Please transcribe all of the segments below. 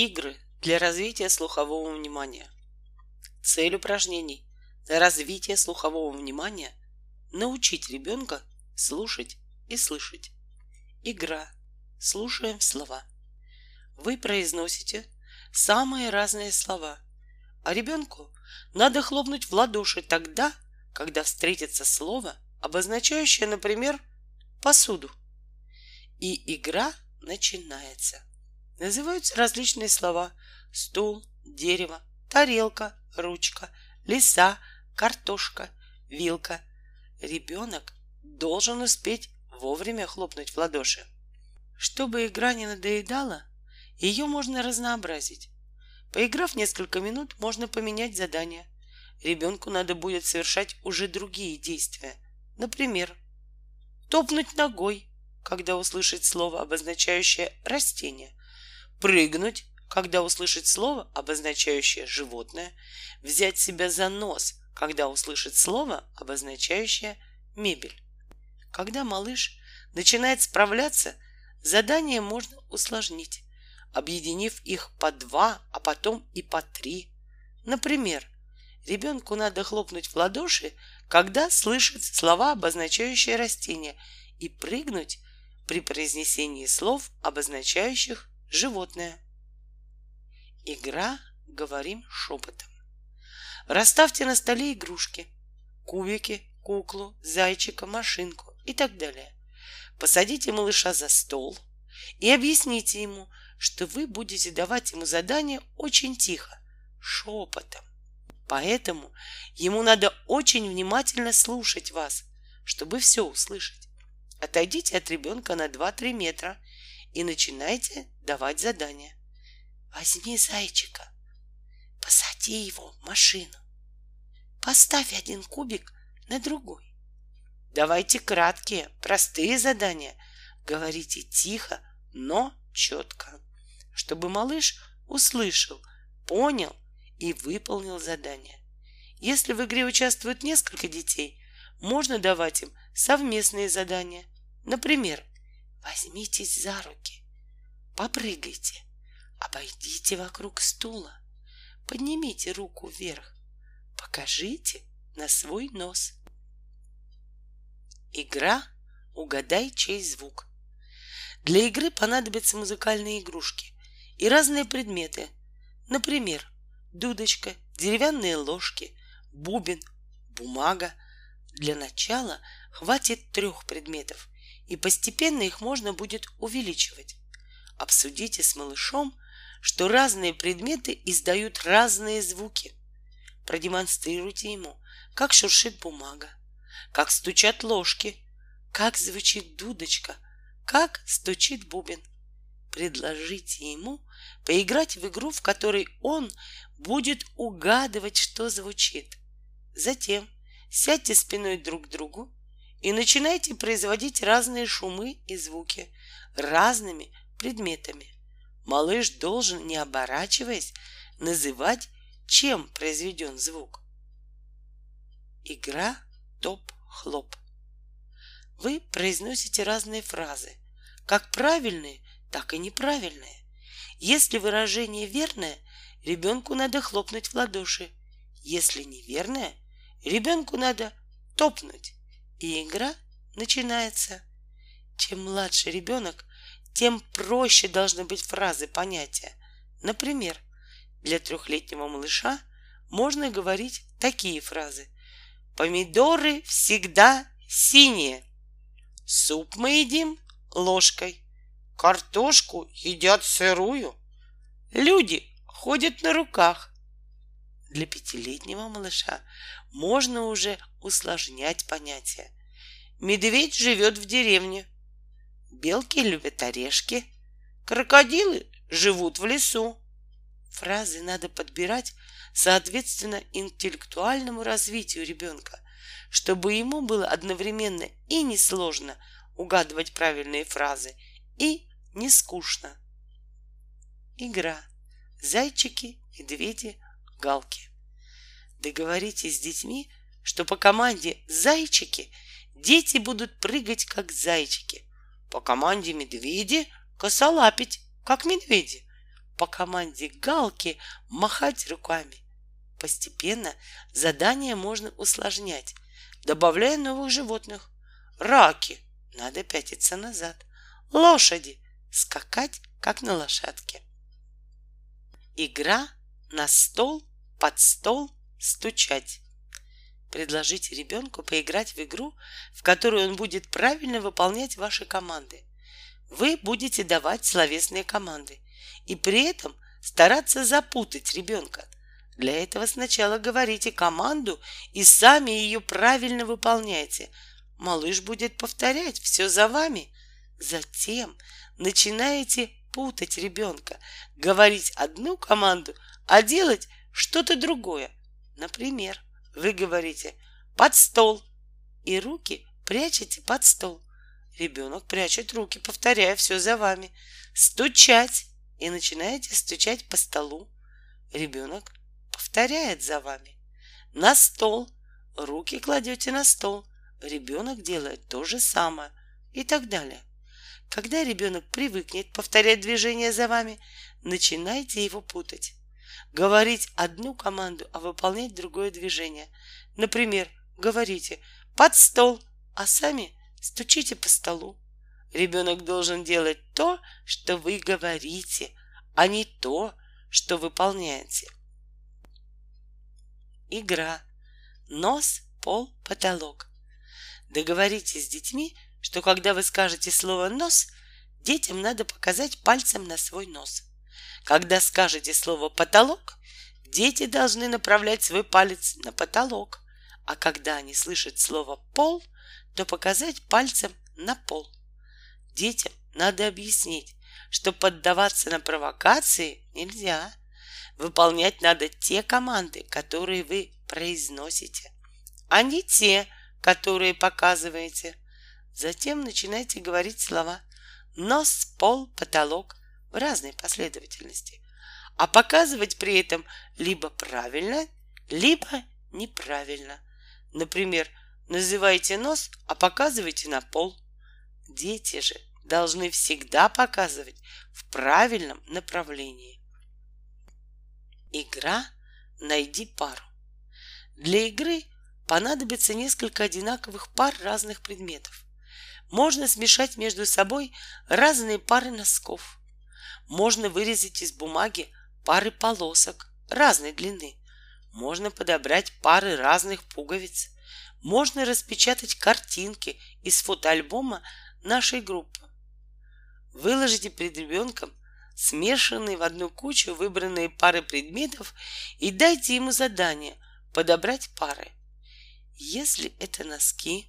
Игры для развития слухового внимания. Цель упражнений для развития слухового внимания – научить ребенка слушать и слышать. Игра. Слушаем слова. Вы произносите самые разные слова, а ребенку надо хлопнуть в ладоши тогда, когда встретится слово, обозначающее, например, посуду. И игра начинается. Называются различные слова – стул, дерево, тарелка, ручка, лиса, картошка, вилка. Ребенок должен успеть вовремя хлопнуть в ладоши. Чтобы игра не надоедала, ее можно разнообразить. Поиграв несколько минут, можно поменять задание. Ребенку надо будет совершать уже другие действия. Например, топнуть ногой, когда услышит слово, обозначающее растение, прыгнуть, когда услышит слово, обозначающее животное, взять себя за нос, когда услышит слово, обозначающее мебель. Когда малыш начинает справляться, задание можно усложнить, объединив их по два, а потом и по три. Например, ребенку надо хлопнуть в ладоши, когда слышит слова, обозначающие растения, и прыгнуть при произнесении слов, обозначающих животное. Игра «Говорим шепотом». Расставьте на столе игрушки, кубики, куклу, зайчика, машинку и так далее. Посадите малыша за стол и объясните ему, что вы будете давать ему задание очень тихо, шепотом. Поэтому ему надо очень внимательно слушать вас, чтобы все услышать. Отойдите от ребенка на 2-3 метра и начинайте давать задания. Возьми зайчика, посади его в машину. Поставь один кубик на другой. Давайте краткие, простые задания. Говорите тихо, но четко, чтобы малыш услышал, понял и выполнил задание. Если в игре участвуют несколько детей, можно давать им совместные задания. Например, Возьмитесь за руки, попрыгайте, обойдите вокруг стула, поднимите руку вверх, покажите на свой нос. Игра «Угадай, чей звук». Для игры понадобятся музыкальные игрушки и разные предметы. Например, дудочка, деревянные ложки, бубен, бумага. Для начала хватит трех предметов и постепенно их можно будет увеличивать. Обсудите с малышом, что разные предметы издают разные звуки. Продемонстрируйте ему, как шуршит бумага, как стучат ложки, как звучит дудочка, как стучит бубен. Предложите ему поиграть в игру, в которой он будет угадывать, что звучит. Затем сядьте спиной друг к другу и начинайте производить разные шумы и звуки разными предметами. Малыш должен, не оборачиваясь, называть, чем произведен звук. Игра топ-хлоп. Вы произносите разные фразы, как правильные, так и неправильные. Если выражение верное, ребенку надо хлопнуть в ладоши. Если неверное, ребенку надо топнуть и игра начинается. Чем младше ребенок, тем проще должны быть фразы, понятия. Например, для трехлетнего малыша можно говорить такие фразы. Помидоры всегда синие. Суп мы едим ложкой. Картошку едят сырую. Люди ходят на руках. Для пятилетнего малыша можно уже усложнять понятия. Медведь живет в деревне. Белки любят орешки. Крокодилы живут в лесу. Фразы надо подбирать соответственно интеллектуальному развитию ребенка, чтобы ему было одновременно и не сложно угадывать правильные фразы, и не скучно. Игра. Зайчики, медведи, галки. Договоритесь с детьми, что по команде «зайчики» дети будут прыгать, как зайчики. По команде «медведи» косолапить, как медведи. по команде галки махать руками. Постепенно задание можно усложнять, добавляя новых животных. Раки – надо пятиться назад. Лошади – скакать, как на лошадке. Игра на стол, под стол, стучать. Предложите ребенку поиграть в игру, в которой он будет правильно выполнять ваши команды. Вы будете давать словесные команды и при этом стараться запутать ребенка. Для этого сначала говорите команду и сами ее правильно выполняйте. Малыш будет повторять все за вами. Затем начинаете путать ребенка, говорить одну команду, а делать что-то другое. Например, вы говорите «под стол» и руки прячете под стол. Ребенок прячет руки, повторяя все за вами. Стучать и начинаете стучать по столу. Ребенок повторяет за вами. На стол. Руки кладете на стол. Ребенок делает то же самое и так далее. Когда ребенок привыкнет повторять движения за вами, начинайте его путать. Говорить одну команду, а выполнять другое движение. Например, говорите «под стол», а сами стучите по столу. Ребенок должен делать то, что вы говорите, а не то, что выполняете. Игра. Нос, пол, потолок. Договоритесь с детьми, что когда вы скажете слово «нос», детям надо показать пальцем на свой нос. Когда скажете слово «потолок», дети должны направлять свой палец на потолок, а когда они слышат слово «пол», то показать пальцем на пол. Детям надо объяснить, что поддаваться на провокации нельзя. Выполнять надо те команды, которые вы произносите, а не те, которые показываете. Затем начинайте говорить слова нос, пол, потолок в разной последовательности, а показывать при этом либо правильно, либо неправильно. Например, называйте нос, а показывайте на пол. Дети же должны всегда показывать в правильном направлении. Игра «Найди пару». Для игры понадобится несколько одинаковых пар разных предметов. Можно смешать между собой разные пары носков. Можно вырезать из бумаги пары полосок разной длины. Можно подобрать пары разных пуговиц. Можно распечатать картинки из фотоальбома нашей группы. Выложите перед ребенком смешанные в одну кучу выбранные пары предметов и дайте ему задание подобрать пары. Если это носки,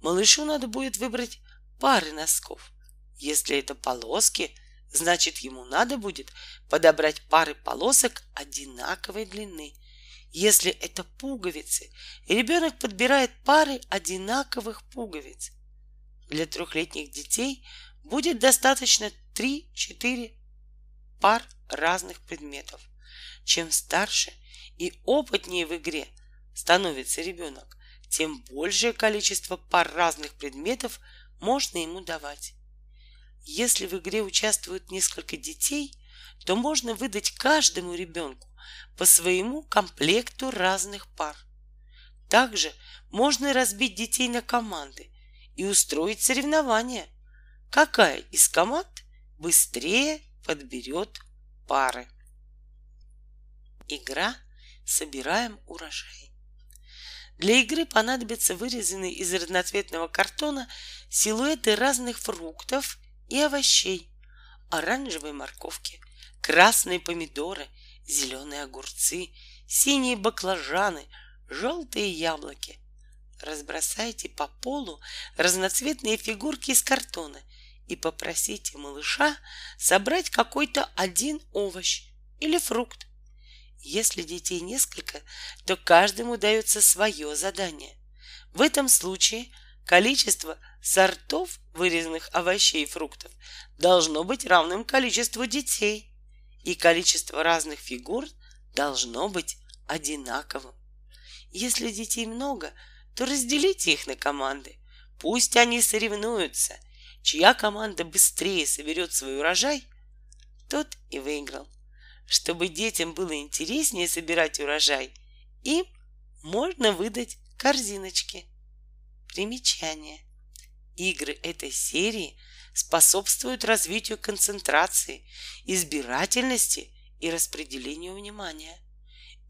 малышу надо будет выбрать пары носков. Если это полоски, значит ему надо будет подобрать пары полосок одинаковой длины. Если это пуговицы, ребенок подбирает пары одинаковых пуговиц. Для трехлетних детей будет достаточно 3-4 пар разных предметов. Чем старше и опытнее в игре становится ребенок, тем большее количество пар разных предметов можно ему давать. Если в игре участвуют несколько детей, то можно выдать каждому ребенку по своему комплекту разных пар. Также можно разбить детей на команды и устроить соревнования, какая из команд быстрее подберет пары. Игра «Собираем урожай». Для игры понадобятся вырезанные из разноцветного картона силуэты разных фруктов и овощей, оранжевые морковки, красные помидоры, зеленые огурцы, синие баклажаны, желтые яблоки. Разбросайте по полу разноцветные фигурки из картона и попросите малыша собрать какой-то один овощ или фрукт. Если детей несколько, то каждому дается свое задание. В этом случае количество сортов вырезанных овощей и фруктов должно быть равным количеству детей, и количество разных фигур должно быть одинаковым. Если детей много, то разделите их на команды. Пусть они соревнуются – чья команда быстрее соберет свой урожай, тот и выиграл. Чтобы детям было интереснее собирать урожай, им можно выдать корзиночки. Примечание. Игры этой серии способствуют развитию концентрации, избирательности и распределению внимания.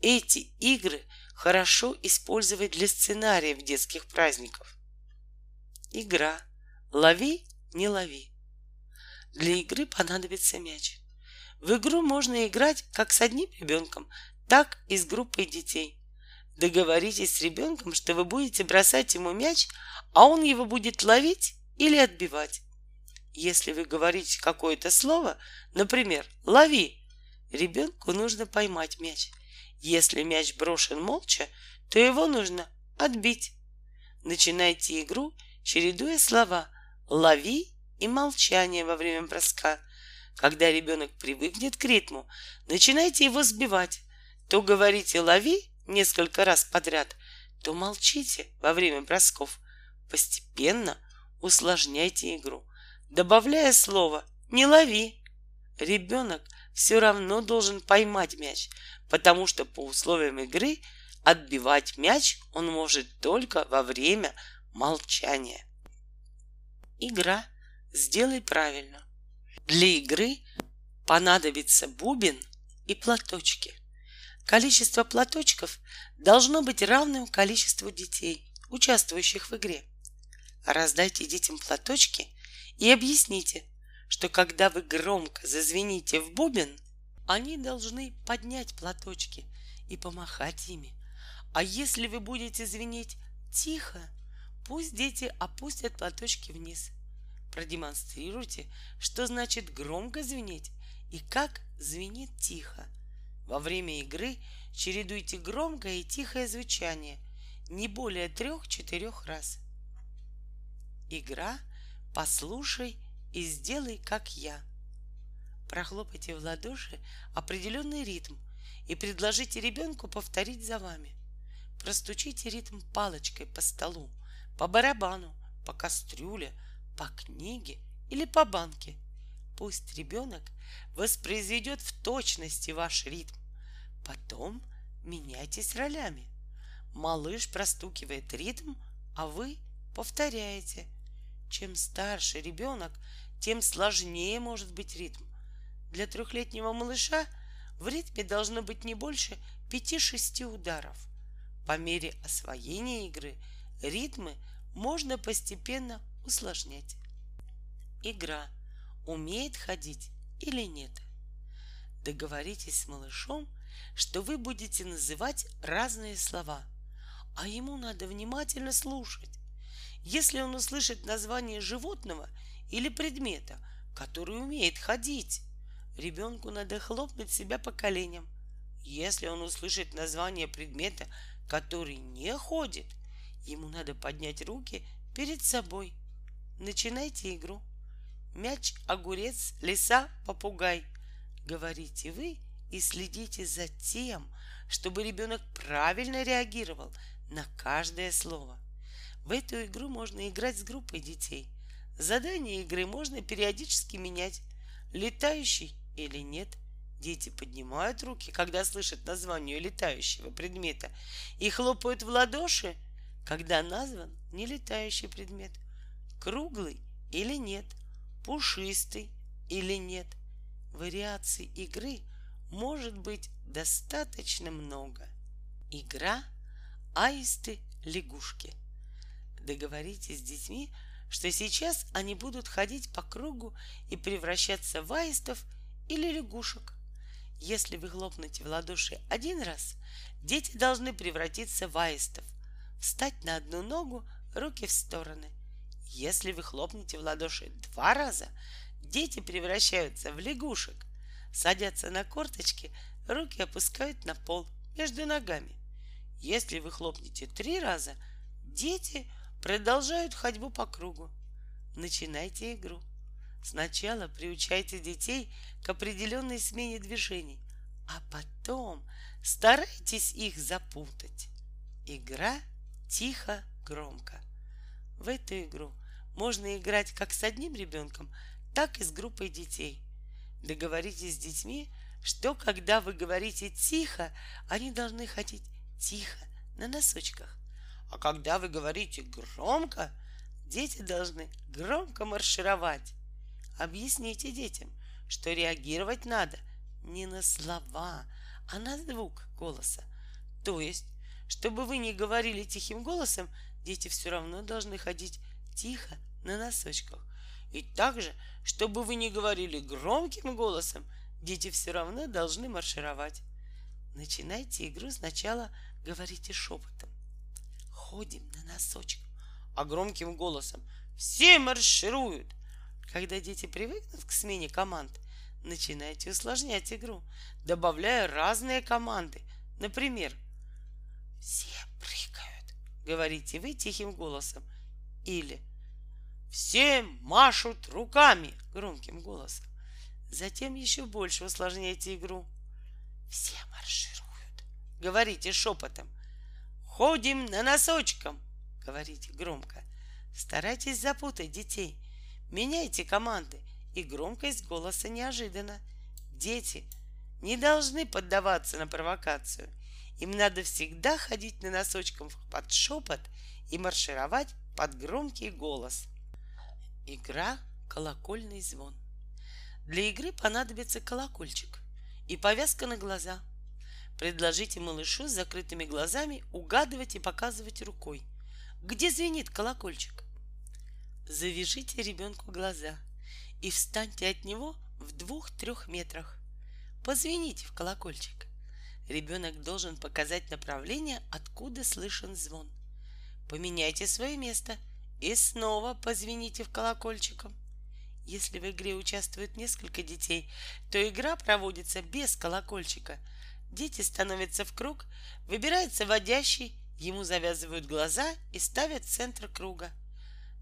Эти игры хорошо использовать для сценариев детских праздников. Игра «Лови, не лови». Для игры понадобится мяч. В игру можно играть как с одним ребенком, так и с группой детей. Договоритесь с ребенком, что вы будете бросать ему мяч, а он его будет ловить или отбивать. Если вы говорите какое-то слово, например, «лови», ребенку нужно поймать мяч. Если мяч брошен молча, то его нужно отбить. Начинайте игру, чередуя слова «лови» и «молчание» во время броска. Когда ребенок привыкнет к ритму, начинайте его сбивать. То говорите «лови» несколько раз подряд, то молчите во время бросков. Постепенно усложняйте игру, добавляя слово «не лови». Ребенок все равно должен поймать мяч, потому что по условиям игры отбивать мяч он может только во время молчания. Игра «Сделай правильно». Для игры понадобится бубен и платочки. Количество платочков должно быть равным количеству детей, участвующих в игре. Раздайте детям платочки и объясните, что когда вы громко зазвените в бубен, они должны поднять платочки и помахать ими. А если вы будете звенеть тихо, пусть дети опустят платочки вниз. Продемонстрируйте, что значит громко звенеть и как звенит тихо. Во время игры чередуйте громкое и тихое звучание не более трех-четырех раз. Игра «Послушай и сделай, как я». Прохлопайте в ладоши определенный ритм и предложите ребенку повторить за вами. Простучите ритм палочкой по столу, по барабану, по кастрюле, по книге или по банке. Пусть ребенок воспроизведет в точности ваш ритм. Потом меняйтесь ролями. Малыш простукивает ритм, а вы повторяете. Чем старше ребенок, тем сложнее может быть ритм. Для трехлетнего малыша в ритме должно быть не больше пяти-шести ударов. По мере освоения игры ритмы можно постепенно усложнять. Игра умеет ходить или нет? Договоритесь с малышом, что вы будете называть разные слова, а ему надо внимательно слушать. Если он услышит название животного или предмета, который умеет ходить, Ребенку надо хлопнуть себя по коленям. Если он услышит название предмета, который не ходит, ему надо поднять руки перед собой. Начинайте игру. Мяч, огурец, лиса, попугай. Говорите вы и следите за тем, чтобы ребенок правильно реагировал на каждое слово. В эту игру можно играть с группой детей. Задания игры можно периодически менять. Летающий или нет. Дети поднимают руки, когда слышат название летающего предмета, и хлопают в ладоши, когда назван нелетающий предмет. Круглый или нет, пушистый или нет. Вариаций игры может быть достаточно много. Игра аисты-лягушки. Договоритесь с детьми, что сейчас они будут ходить по кругу и превращаться в аистов – или лягушек. Если вы хлопнете в ладоши один раз, дети должны превратиться в аистов, встать на одну ногу, руки в стороны. Если вы хлопнете в ладоши два раза, дети превращаются в лягушек, садятся на корточки, руки опускают на пол между ногами. Если вы хлопнете три раза, дети продолжают ходьбу по кругу. Начинайте игру. Сначала приучайте детей к определенной смене движений, а потом старайтесь их запутать. Игра тихо-громко. В эту игру можно играть как с одним ребенком, так и с группой детей. Договоритесь с детьми, что когда вы говорите тихо, они должны ходить тихо на носочках. А когда вы говорите громко, дети должны громко маршировать. Объясните детям, что реагировать надо не на слова, а на звук голоса. То есть, чтобы вы не говорили тихим голосом, дети все равно должны ходить тихо на носочках. И также, чтобы вы не говорили громким голосом, дети все равно должны маршировать. Начинайте игру сначала говорите шепотом. Ходим на носочках, а громким голосом все маршируют. Когда дети привыкнут к смене команд, начинайте усложнять игру, добавляя разные команды. Например, «Все прыгают», — говорите вы тихим голосом. Или «Все машут руками» громким голосом. Затем еще больше усложняйте игру. «Все маршируют», — говорите шепотом. «Ходим на носочком», — говорите громко. Старайтесь запутать детей. Меняйте команды и громкость голоса неожиданно. Дети не должны поддаваться на провокацию. Им надо всегда ходить на носочках под шепот и маршировать под громкий голос. Игра «Колокольный звон». Для игры понадобится колокольчик и повязка на глаза. Предложите малышу с закрытыми глазами угадывать и показывать рукой, где звенит колокольчик. Завяжите ребенку глаза и встаньте от него в двух-трех метрах. Позвоните в колокольчик. Ребенок должен показать направление, откуда слышен звон. Поменяйте свое место и снова позвоните в колокольчиком. Если в игре участвует несколько детей, то игра проводится без колокольчика. Дети становятся в круг, выбирается водящий, ему завязывают глаза и ставят в центр круга –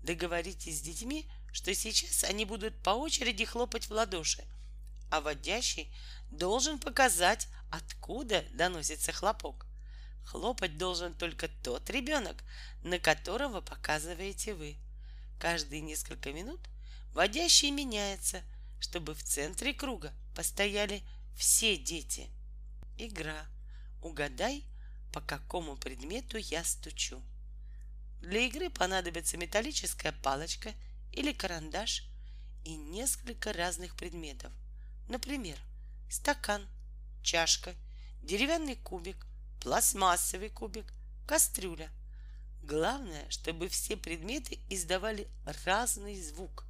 Договоритесь с детьми, что сейчас они будут по очереди хлопать в ладоши, а водящий должен показать, откуда доносится хлопок. Хлопать должен только тот ребенок, на которого показываете вы. Каждые несколько минут водящий меняется, чтобы в центре круга постояли все дети. Игра. Угадай, по какому предмету я стучу. Для игры понадобится металлическая палочка или карандаш и несколько разных предметов. Например, стакан, чашка, деревянный кубик, пластмассовый кубик, кастрюля. Главное, чтобы все предметы издавали разный звук.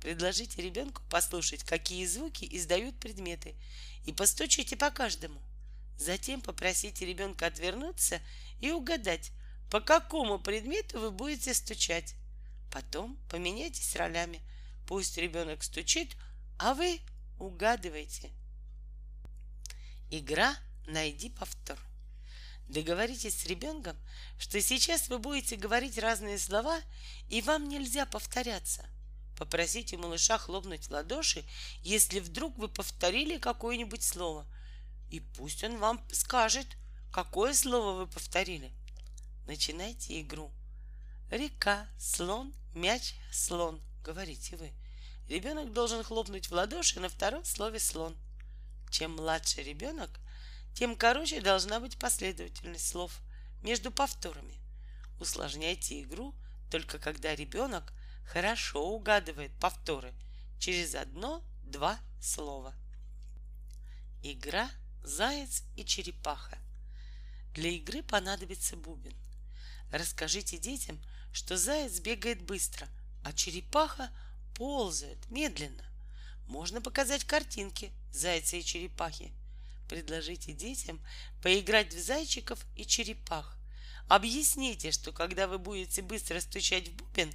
Предложите ребенку послушать, какие звуки издают предметы, и постучите по каждому. Затем попросите ребенка отвернуться и угадать, по какому предмету вы будете стучать. Потом поменяйтесь ролями. Пусть ребенок стучит, а вы угадывайте. Игра «Найди повтор». Договоритесь с ребенком, что сейчас вы будете говорить разные слова, и вам нельзя повторяться. Попросите малыша хлопнуть в ладоши, если вдруг вы повторили какое-нибудь слово. И пусть он вам скажет, какое слово вы повторили – Начинайте игру. Река, слон, мяч, слон, говорите вы. Ребенок должен хлопнуть в ладоши на втором слове слон. Чем младше ребенок, тем короче должна быть последовательность слов между повторами. Усложняйте игру только когда ребенок хорошо угадывает повторы через одно-два слова. Игра «Заяц и черепаха». Для игры понадобится бубен. Расскажите детям, что заяц бегает быстро, а черепаха ползает медленно. Можно показать картинки зайца и черепахи. Предложите детям поиграть в зайчиков и черепах. Объясните, что когда вы будете быстро стучать в бубен,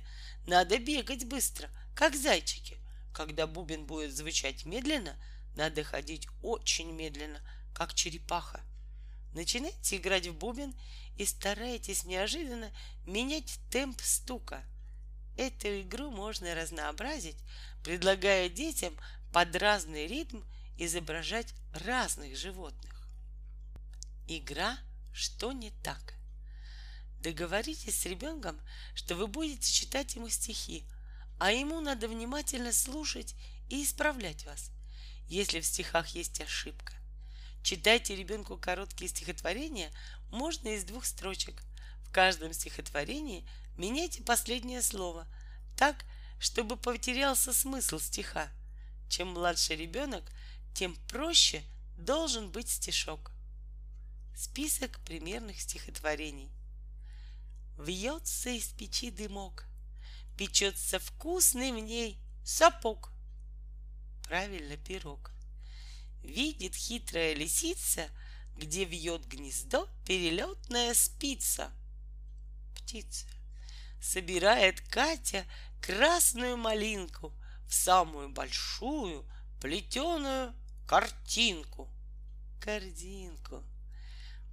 надо бегать быстро, как зайчики. Когда бубен будет звучать медленно, надо ходить очень медленно, как черепаха. Начинайте играть в бубен и старайтесь неожиданно менять темп стука. Эту игру можно разнообразить, предлагая детям под разный ритм изображать разных животных. Игра «Что не так?» Договоритесь с ребенком, что вы будете читать ему стихи, а ему надо внимательно слушать и исправлять вас. если в стихах есть ошибка. Читайте ребенку короткие стихотворения можно из двух строчек. В каждом стихотворении меняйте последнее слово так, чтобы потерялся смысл стиха. Чем младше ребенок, тем проще должен быть стишок. Список примерных стихотворений. Вьется из печи дымок, Печется вкусный в ней сапог. Правильно, пирог. Видит хитрая лисица, Где вьет гнездо перелетная спица. Птица. Собирает Катя красную малинку В самую большую плетеную картинку. Корзинку.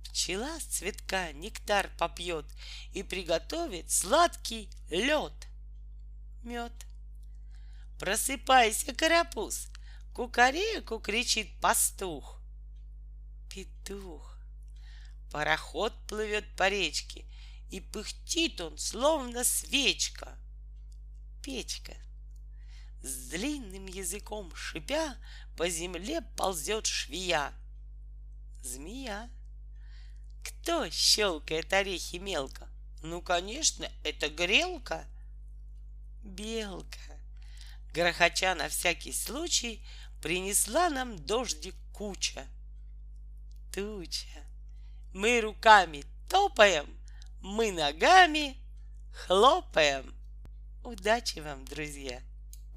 Пчела с цветка нектар попьет И приготовит сладкий лед. Мед. Просыпайся, карапуз, Кукареку кричит пастух. Петух. Пароход плывет по речке, И пыхтит он, словно свечка. Печка. С длинным языком шипя По земле ползет швея. Змея. Кто щелкает орехи мелко? Ну, конечно, это грелка. Белка, грохоча на всякий случай, Принесла нам дождик куча. Туча. Мы руками топаем, мы ногами хлопаем. Удачи вам, друзья!